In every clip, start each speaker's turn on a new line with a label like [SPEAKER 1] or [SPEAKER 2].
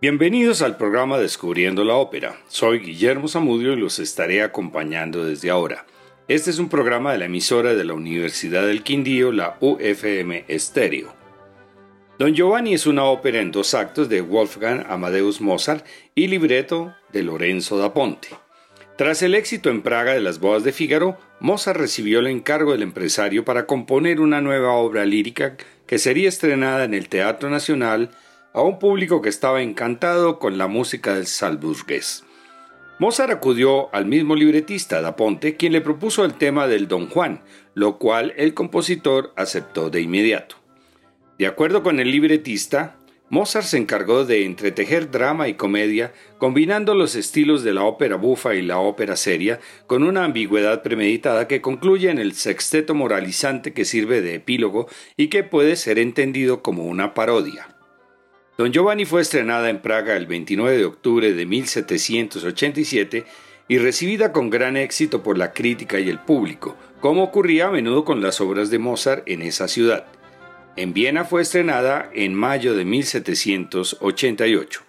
[SPEAKER 1] Bienvenidos al programa Descubriendo la Ópera. Soy Guillermo Zamudio y los estaré acompañando desde ahora. Este es un programa de la emisora de la Universidad del Quindío, la UFM Estéreo. Don Giovanni es una ópera en dos actos de Wolfgang Amadeus Mozart y libreto de Lorenzo da Ponte. Tras el éxito en Praga de las bodas de Fígaro, Mozart recibió el encargo del empresario para componer una nueva obra lírica que sería estrenada en el Teatro Nacional a un público que estaba encantado con la música del salburgués. Mozart acudió al mismo libretista da Ponte, quien le propuso el tema del Don Juan, lo cual el compositor aceptó de inmediato. De acuerdo con el libretista, Mozart se encargó de entretejer drama y comedia, combinando los estilos de la ópera bufa y la ópera seria, con una ambigüedad premeditada que concluye en el sexteto moralizante que sirve de epílogo y que puede ser entendido como una parodia. Don Giovanni fue estrenada en Praga el 29 de octubre de 1787 y recibida con gran éxito por la crítica y el público, como ocurría a menudo con las obras de Mozart en esa ciudad. En Viena fue estrenada en mayo de 1788.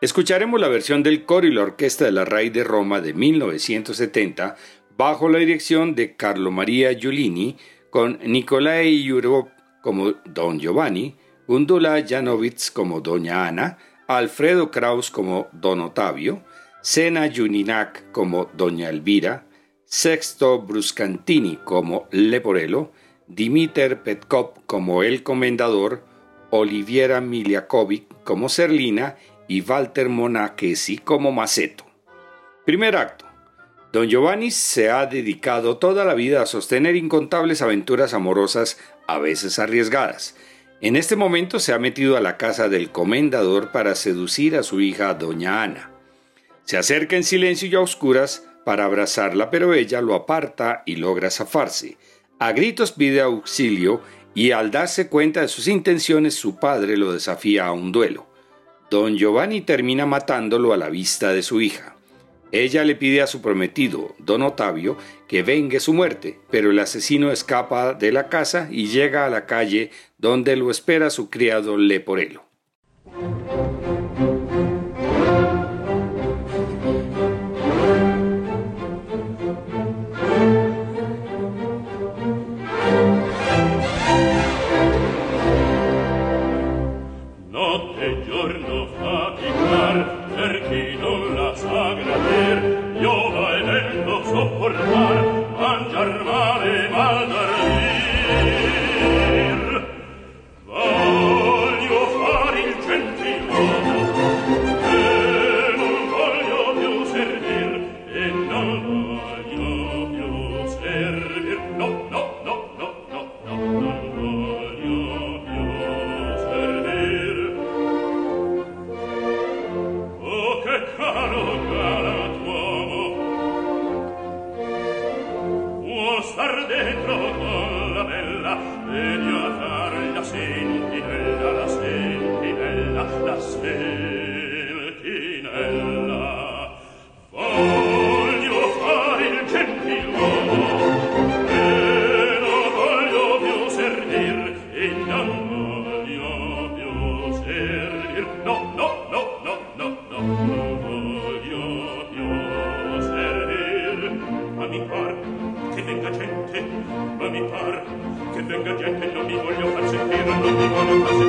[SPEAKER 1] Escucharemos la versión del coro y la orquesta de la RAI de Roma de 1970 bajo la dirección de Carlo Maria Giulini con Nicolai Yurov como Don Giovanni, Gundula Janowitz como Doña Ana, Alfredo Kraus como Don Otavio, Sena Juninac como Doña Elvira, Sexto Bruscantini como Leporello, Dimiter Petkov como El Comendador, Oliviera Miliakovic como Serlina y Walter Monachesi como Maceto. Primer acto. Don Giovanni se ha dedicado toda la vida a sostener incontables aventuras amorosas, a veces arriesgadas, en este momento se ha metido a la casa del comendador para seducir a su hija doña Ana. Se acerca en silencio y a oscuras para abrazarla, pero ella lo aparta y logra zafarse. A gritos pide auxilio y al darse cuenta de sus intenciones su padre lo desafía a un duelo. Don Giovanni termina matándolo a la vista de su hija. Ella le pide a su prometido, don Otavio, que vengue su muerte, pero el asesino escapa de la casa y llega a la calle donde lo espera su criado Leporello.
[SPEAKER 2] sette non vi voglio far sentire, non vi voglio far sentire.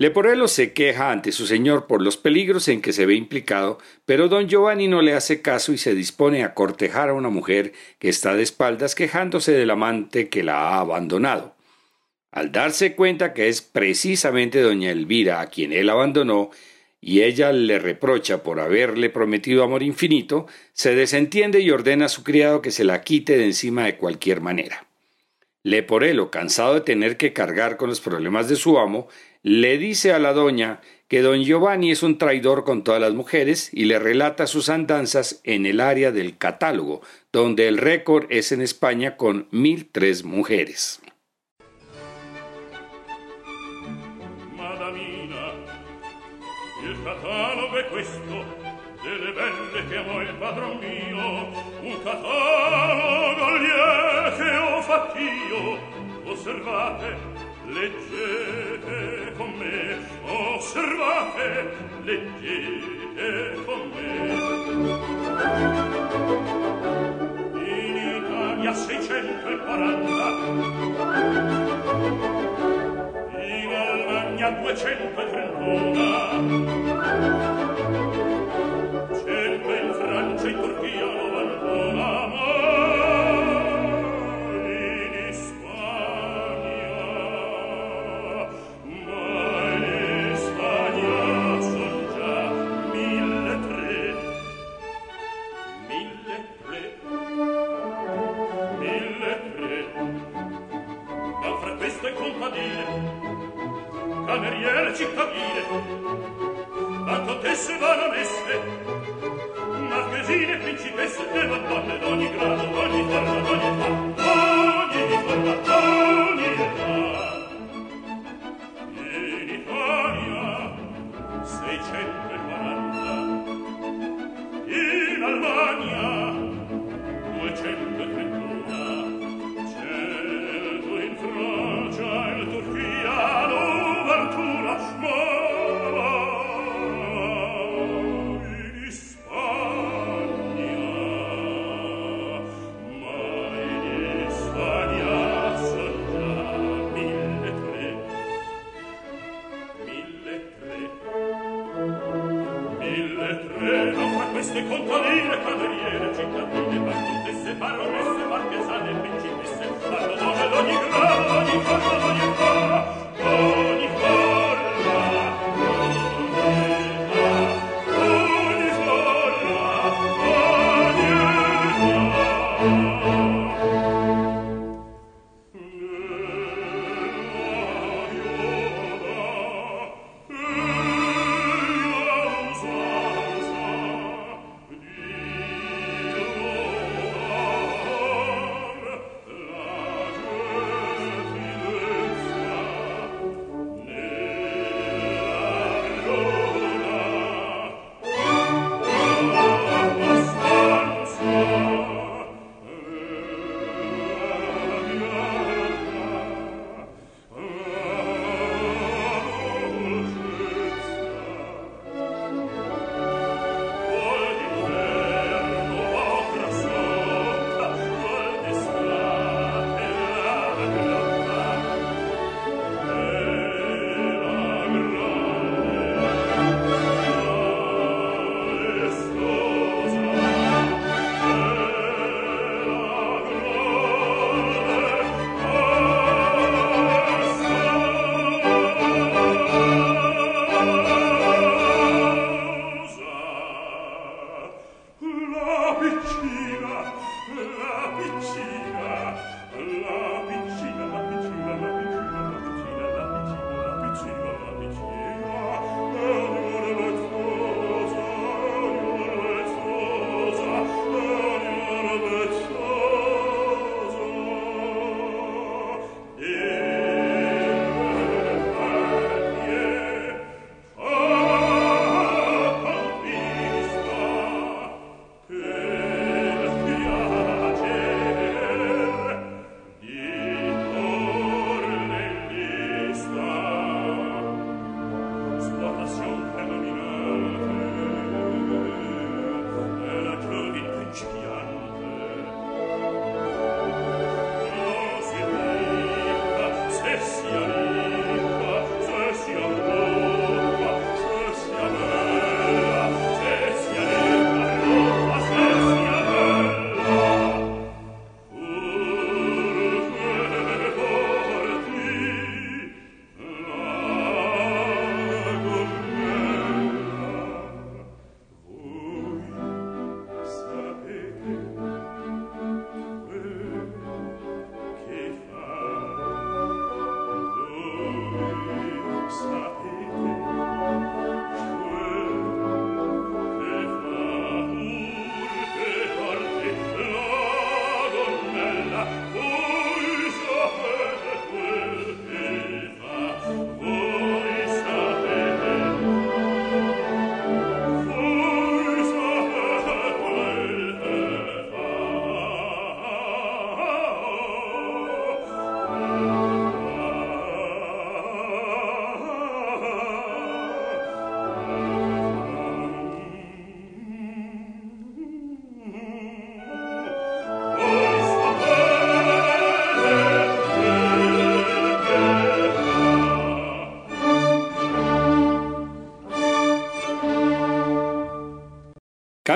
[SPEAKER 1] Leporello se queja ante su señor por los peligros en que se ve implicado, pero don Giovanni no le hace caso y se dispone a cortejar a una mujer que está de espaldas quejándose del amante que la ha abandonado. Al darse cuenta que es precisamente doña Elvira a quien él abandonó, y ella le reprocha por haberle prometido amor infinito, se desentiende y ordena a su criado que se la quite de encima de cualquier manera. Leporello, cansado de tener que cargar con los problemas de su amo, le dice a la doña que don Giovanni es un traidor con todas las mujeres y le relata sus andanzas en el área del catálogo, donde el récord es en España con mil tres mujeres.
[SPEAKER 2] Madamina, il catalogo è questo delle belle che amo il padron mio, un catalogo lieve ho fatt'io, osservate leggete con me osservate leggete con me. In Italia 640 in Almagna 231 cameriere cittadine battotesse baronesse marchesine principesse e madonne d'ogni grado d'ogni forma d'ogni età d'ogni forma d'ogni età. In Italia seicento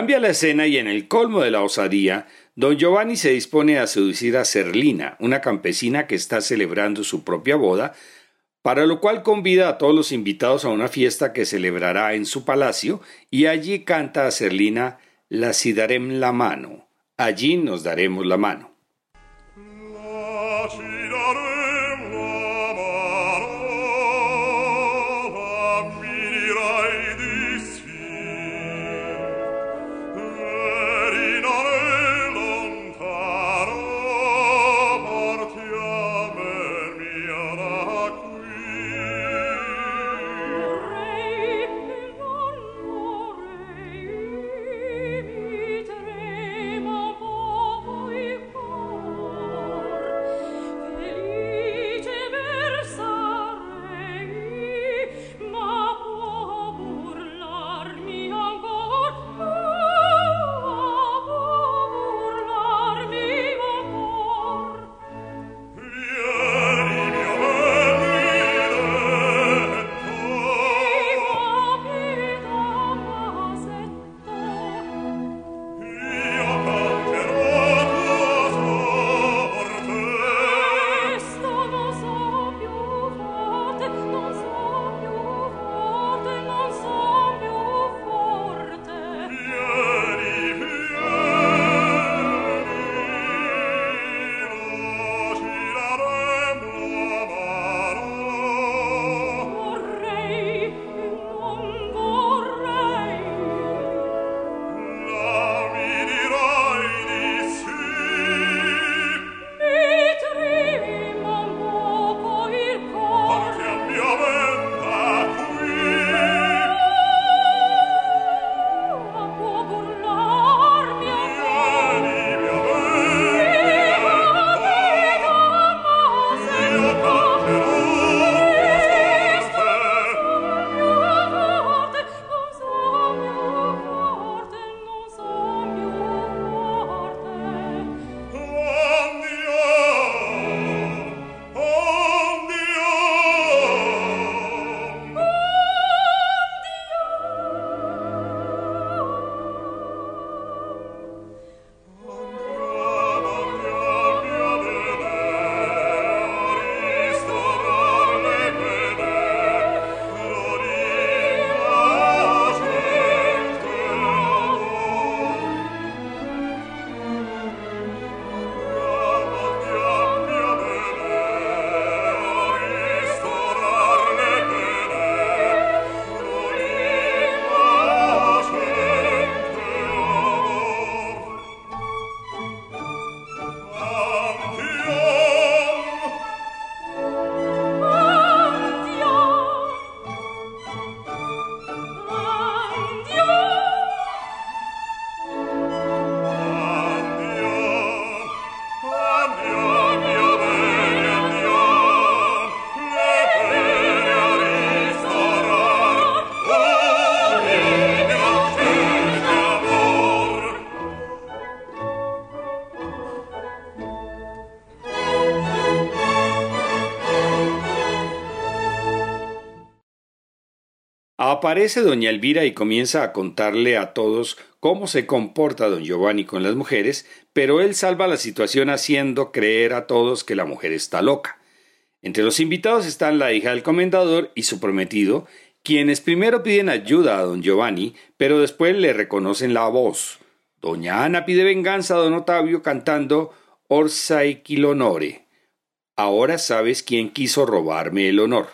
[SPEAKER 2] Cambia la escena y en el colmo de la osadía, don Giovanni se dispone a seducir a Serlina, una campesina que está celebrando su propia boda, para lo cual convida a todos los invitados a una fiesta que celebrará en su palacio y allí canta a Serlina La si darem la mano, allí nos daremos la mano. Aparece doña Elvira y comienza a contarle a todos cómo se comporta don Giovanni con las mujeres, pero él salva la situación haciendo creer a todos que la mujer está loca. Entre los invitados están la hija del comendador y su prometido, quienes primero piden ayuda a don Giovanni, pero después le reconocen la voz. Doña Ana pide venganza a don Otavio cantando Orsa y Quilonore. Ahora sabes quién quiso robarme el honor.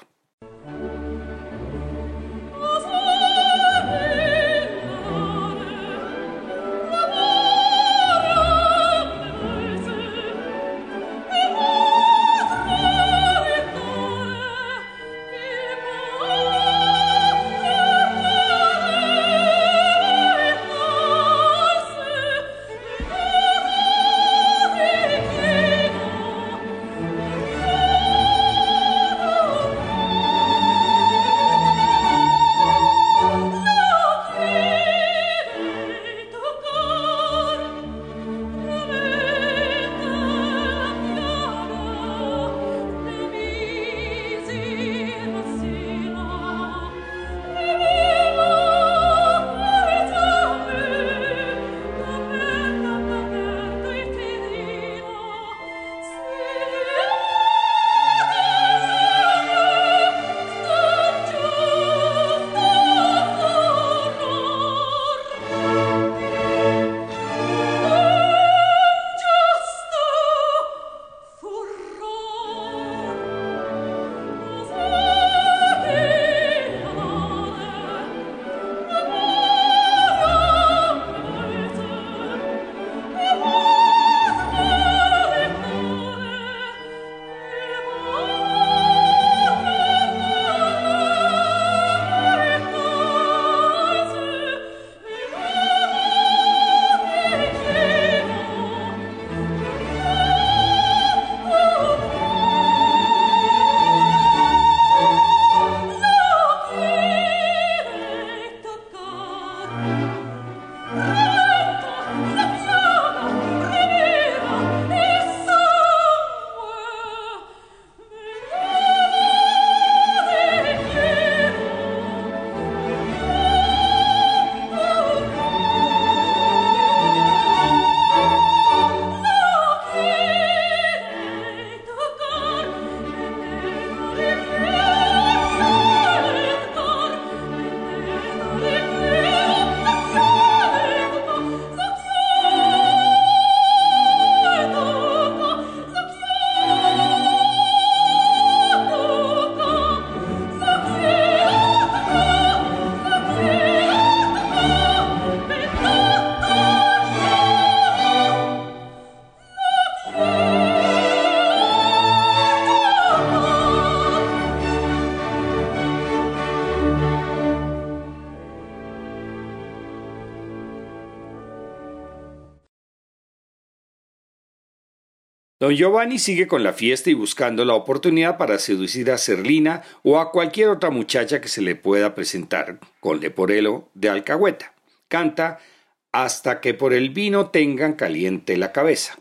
[SPEAKER 2] Don Giovanni sigue con la fiesta y buscando la oportunidad para seducir a Serlina o a cualquier otra muchacha que se le pueda presentar, con Leporelo de alcahueta. Canta hasta que por el vino tengan caliente la cabeza.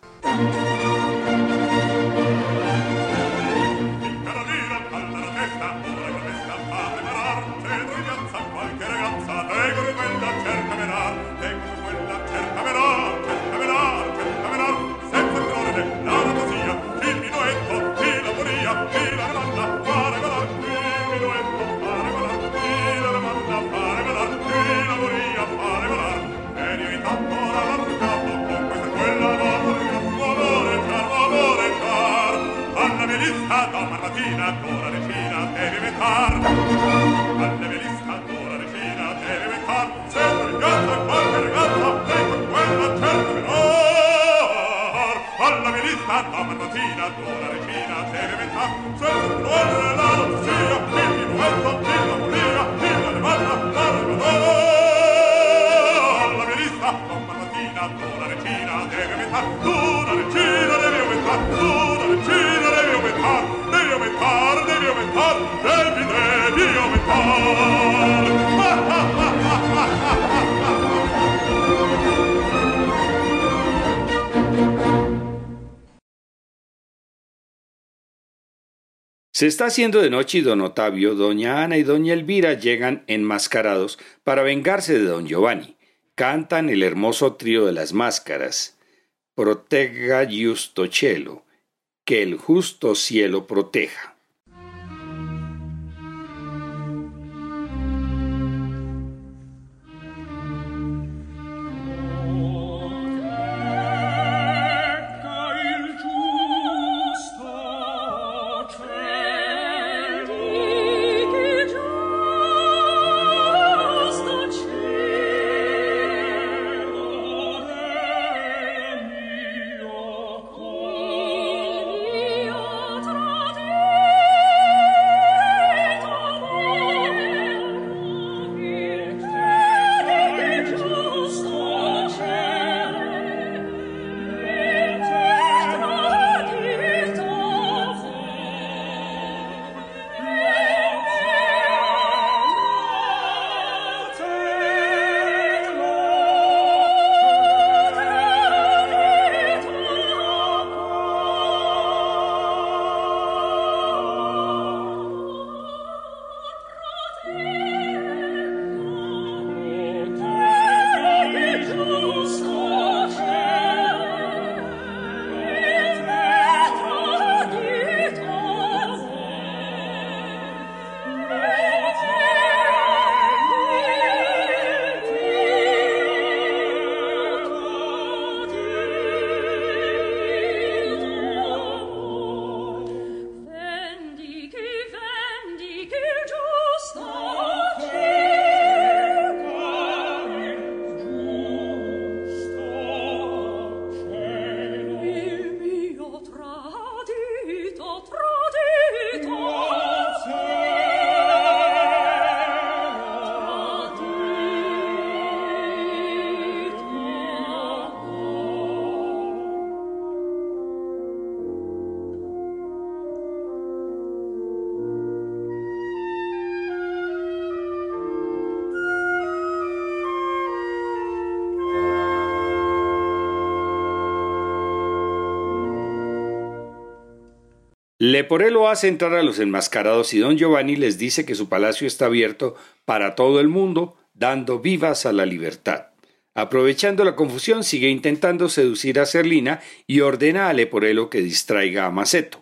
[SPEAKER 2] Se está haciendo de noche y don Otavio, doña Ana y doña Elvira llegan enmascarados para vengarse de don Giovanni. Cantan el hermoso trío de las máscaras. Protega justo cielo, que el justo cielo proteja. Leporello hace entrar a los enmascarados y don Giovanni les dice que su palacio está abierto para todo el mundo, dando vivas a la libertad. Aprovechando la confusión, sigue intentando seducir a Serlina y ordena a Leporello que distraiga a Maceto.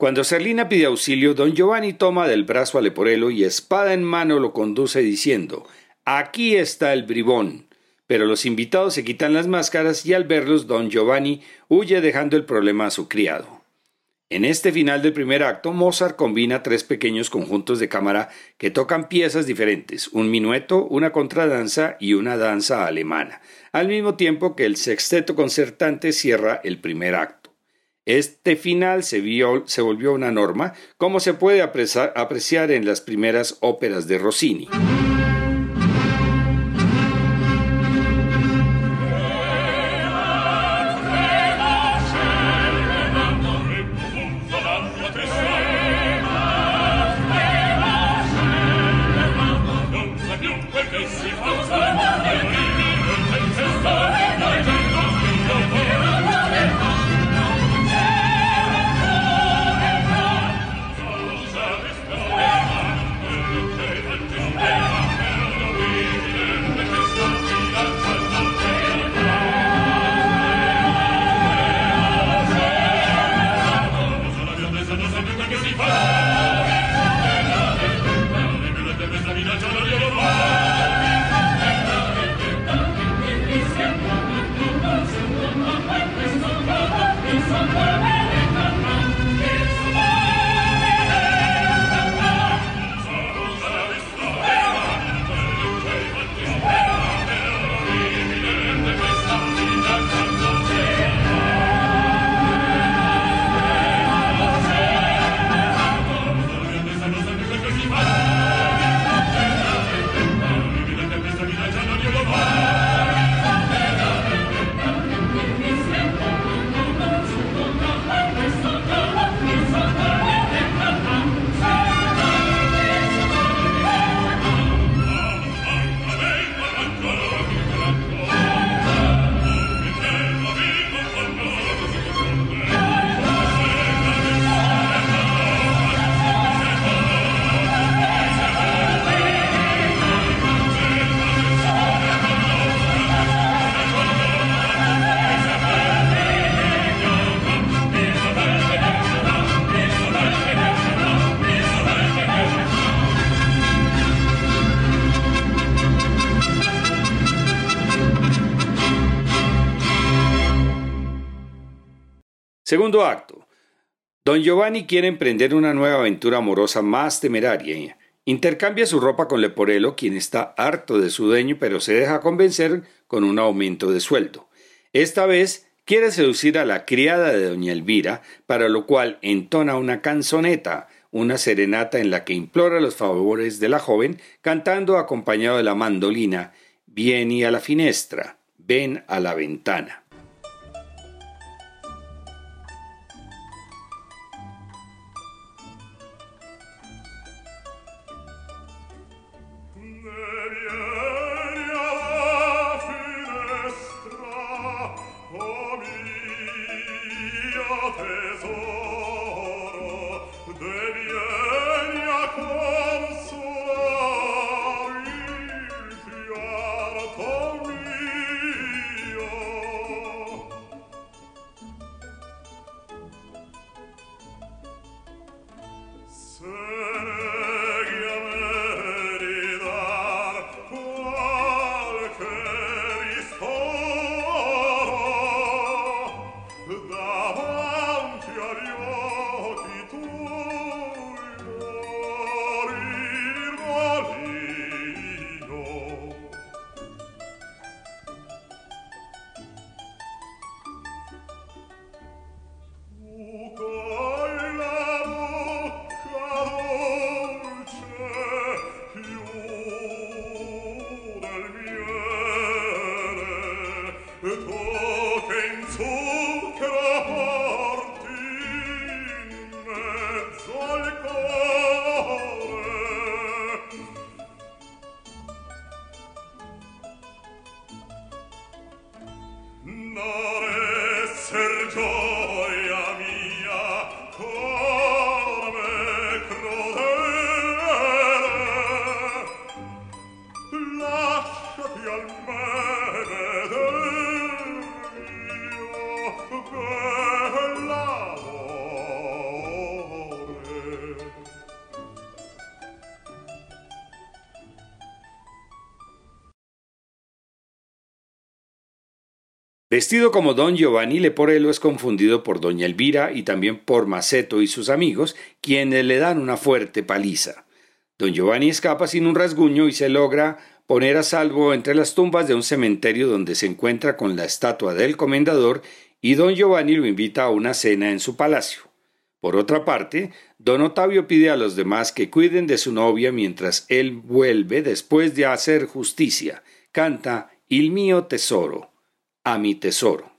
[SPEAKER 1] Cuando Serlina pide auxilio, don Giovanni toma del brazo a Leporello y espada en mano lo conduce diciendo Aquí está el bribón. Pero los invitados se quitan las máscaras y al verlos don Giovanni huye dejando el problema a su criado. En este final del primer acto, Mozart combina tres pequeños conjuntos de cámara que tocan piezas diferentes, un minueto, una contradanza y una danza alemana, al mismo tiempo que el sexteto concertante cierra el primer acto. Este final se, se volvió una norma, como se puede apreciar en las primeras óperas de Rossini.
[SPEAKER 2] Segundo acto. Don Giovanni quiere emprender una nueva aventura amorosa más temeraria. Intercambia su ropa con Leporello, quien está harto de su dueño, pero se deja convencer con un aumento de sueldo. Esta vez quiere seducir a la criada de doña Elvira, para lo cual entona una canzoneta, una serenata en la que implora los favores de la joven, cantando acompañado de la mandolina Vieni a la finestra, ven a la ventana. Vestido como don Giovanni Leporello es confundido por doña Elvira y también por Maceto y sus amigos, quienes le dan una fuerte paliza. Don Giovanni escapa sin un rasguño y se logra poner a salvo entre las tumbas de un cementerio donde se encuentra con la estatua del comendador y don Giovanni lo invita a una cena en su palacio. Por otra parte, don Otavio pide a los demás que cuiden de su novia mientras él vuelve después de hacer justicia. Canta Il mio tesoro a mi tesoro.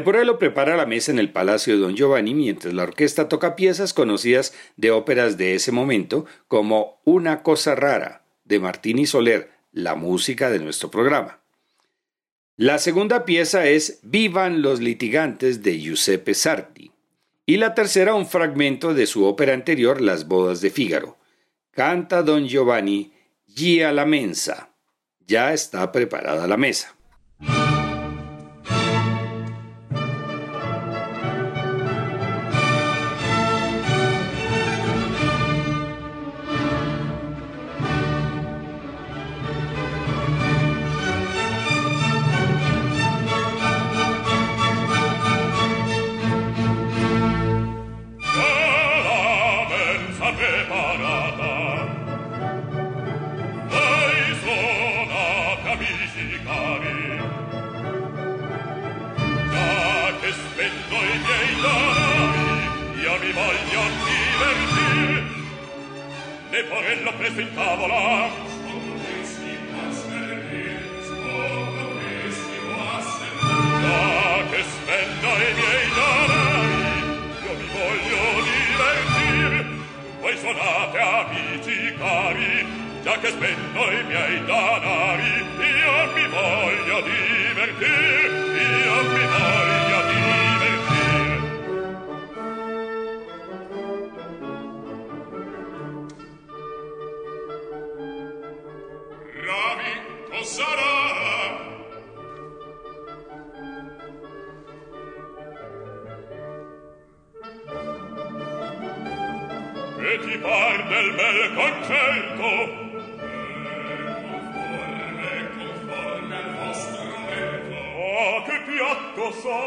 [SPEAKER 2] Leporello prepara la mesa en el Palacio de Don Giovanni mientras la orquesta toca piezas conocidas de óperas de ese momento como Una cosa rara de Martini Soler, la música de nuestro programa. La segunda pieza es Vivan los litigantes de Giuseppe Sarti y la tercera un fragmento de su ópera anterior Las bodas de Fígaro. Canta Don Giovanni Gia la mensa. Ya está preparada la mesa.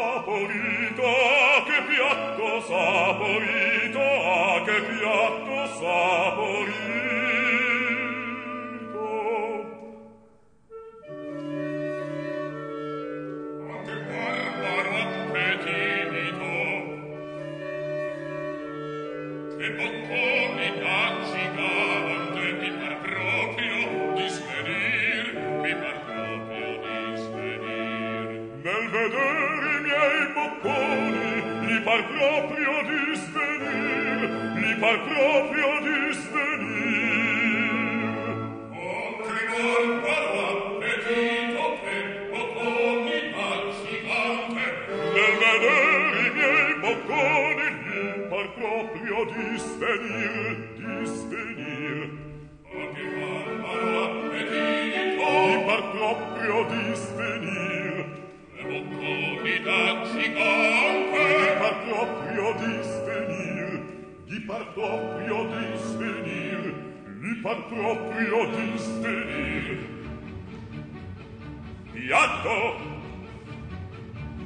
[SPEAKER 3] saporito che piatto saporito che piatto saporito proprio di svenir, gli par proprio di svenir. O cremor parla, e ti petito che, bocconi vacillante, nel vedere i miei bocconi, gli par proprio di svenir, di svenir. O cremor parla, petito, gli par proprio di svenir, le bocconi vacillante, proprio disvenir di par proprio disvenir di par proprio disvenir piatto!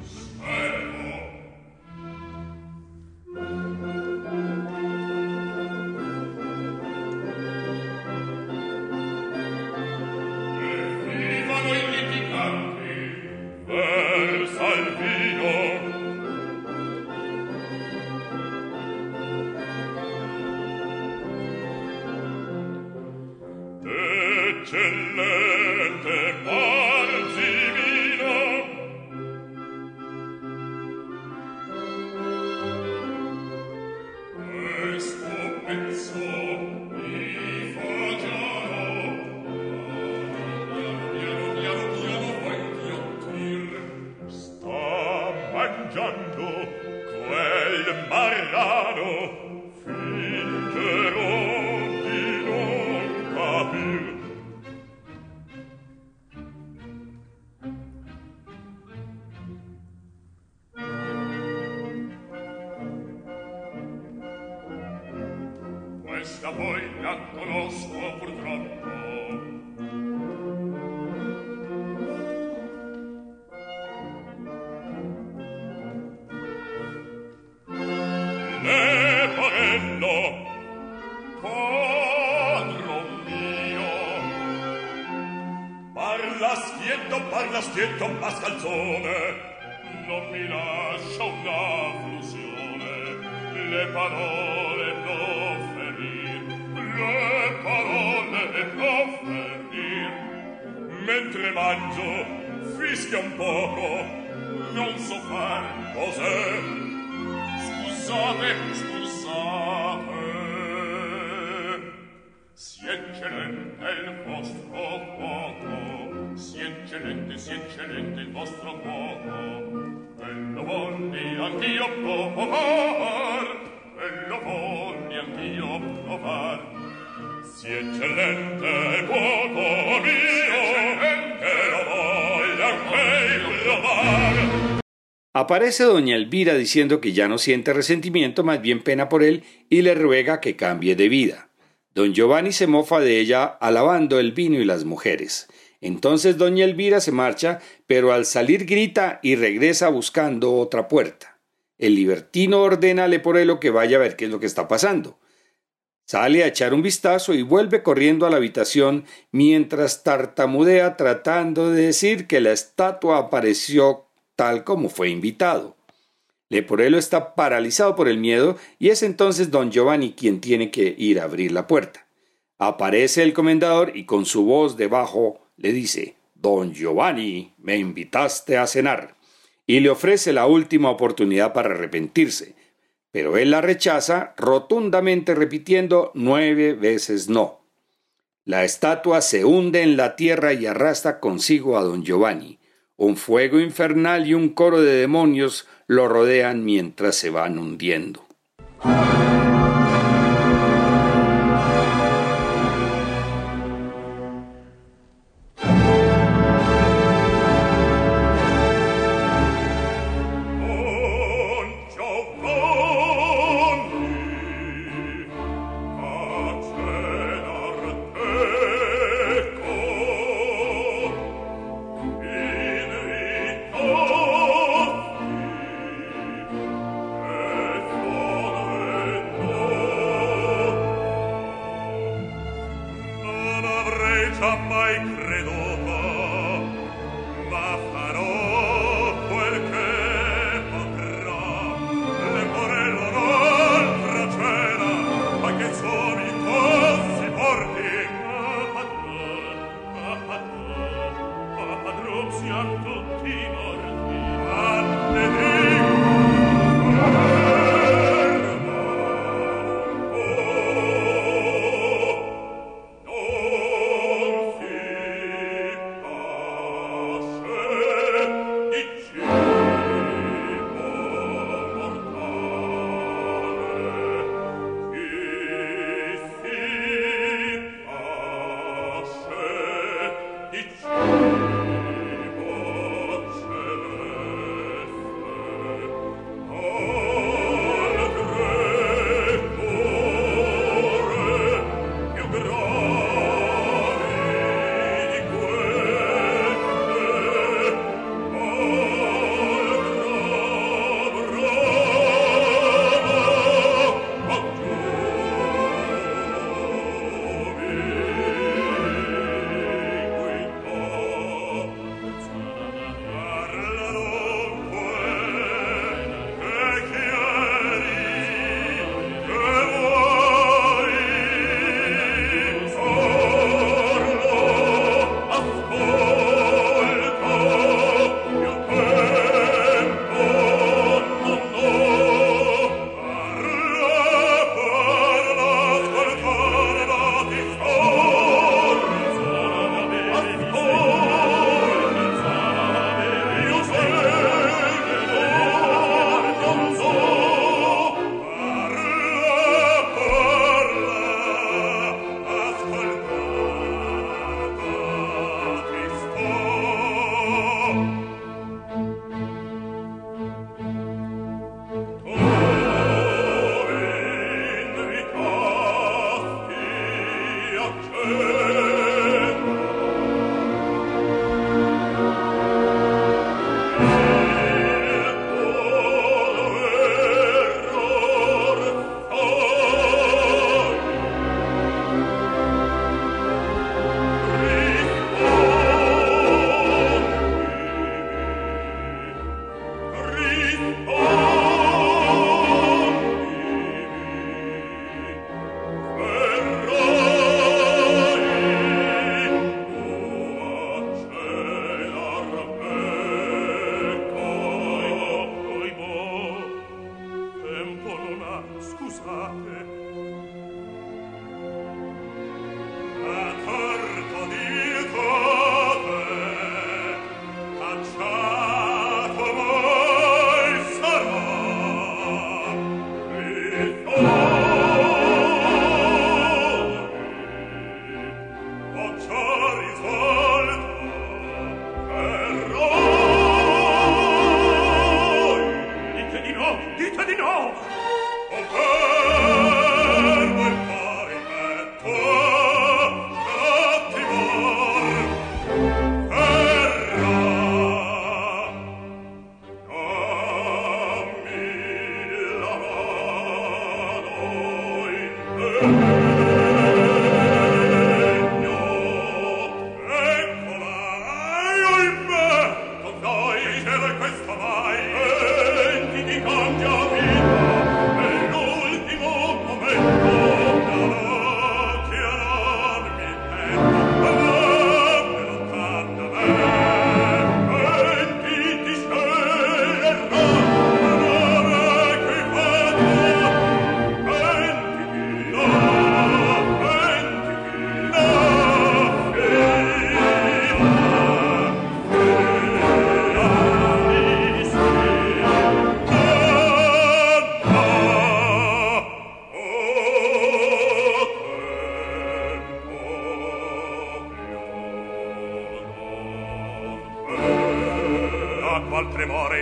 [SPEAKER 2] Sper mangiando quel marra Aparece doña Elvira diciendo que ya no siente resentimiento, más bien pena por él, y le ruega que cambie de vida. Don Giovanni se mofa de ella alabando el vino y las mujeres. Entonces doña Elvira se marcha, pero al salir grita y regresa buscando otra puerta. El libertino ordena a Leporelo que vaya a ver qué es lo que está pasando. Sale a echar un vistazo y vuelve corriendo a la habitación mientras tartamudea tratando de decir que la estatua apareció tal como fue invitado. Leporello está paralizado por el miedo y es entonces don Giovanni quien tiene que ir a abrir la puerta. Aparece el comendador y con su voz debajo le dice Don Giovanni, me invitaste a cenar y le ofrece la última oportunidad para arrepentirse, pero él la rechaza rotundamente repitiendo nueve veces no. La estatua se hunde en la tierra y arrastra consigo a don Giovanni. Un fuego infernal y un coro de demonios lo rodean mientras se van hundiendo.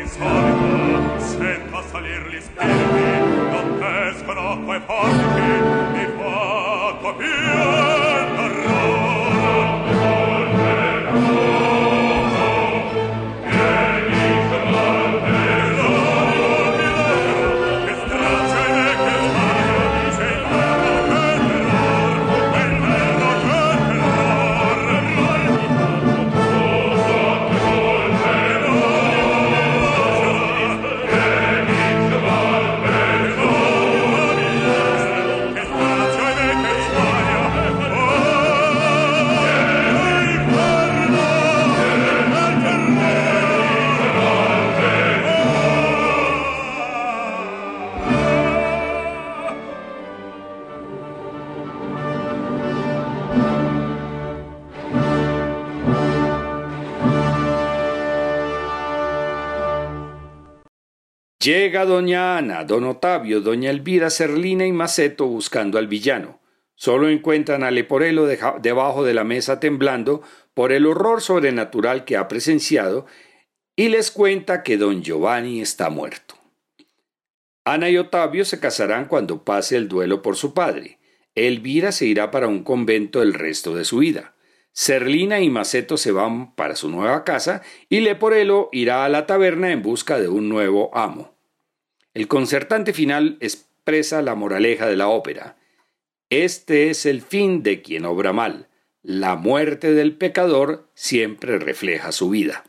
[SPEAKER 2] Oh. Doña Ana, don Otavio, doña Elvira, Serlina y Maceto buscando al villano. Solo encuentran a Leporelo debajo de la mesa temblando por el horror sobrenatural que ha presenciado y les cuenta que don Giovanni está muerto. Ana y Otavio se casarán cuando pase el duelo por su padre. Elvira se irá para un convento el resto de su vida. Serlina y Maceto se van para su nueva casa y Leporelo irá a la taberna en busca de un nuevo amo. El concertante final expresa la moraleja de la ópera. Este es el fin de quien obra mal. La muerte del pecador siempre refleja su vida.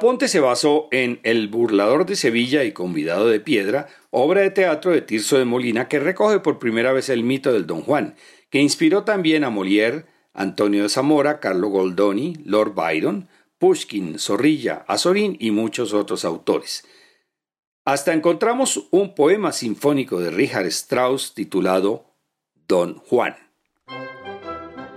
[SPEAKER 1] Da Ponte se basó en El burlador de Sevilla y convidado de piedra, obra de teatro de Tirso de Molina que recoge por primera vez el mito del Don Juan, que inspiró también a Molière, Antonio de Zamora, Carlo Goldoni, Lord Byron, Pushkin, Zorrilla, Azorín y muchos otros autores. Hasta encontramos un poema sinfónico de Richard Strauss titulado Don Juan.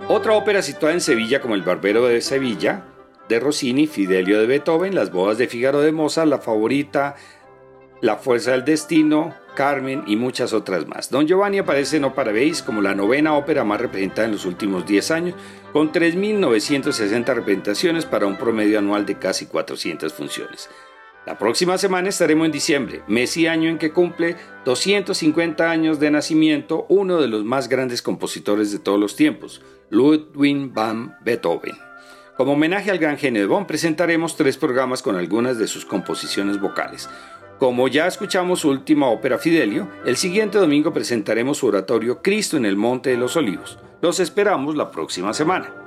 [SPEAKER 1] Otra ópera situada en Sevilla como El Barbero de Sevilla, de Rossini, Fidelio de Beethoven, Las bodas de Figaro de Mozart, La favorita, La fuerza del destino, Carmen y muchas otras más. Don Giovanni aparece en Opera como la novena ópera más representada en los últimos 10 años, con 3.960 representaciones para un promedio anual de casi 400 funciones. La próxima semana estaremos en diciembre, mes y año en que cumple 250 años de nacimiento uno de los más grandes compositores de todos los tiempos, Ludwig van Beethoven. Como homenaje al gran genio de Bonn presentaremos tres programas con algunas de sus composiciones vocales. Como ya escuchamos su última ópera Fidelio, el siguiente domingo presentaremos su oratorio Cristo en el Monte de los Olivos. Los esperamos la próxima semana.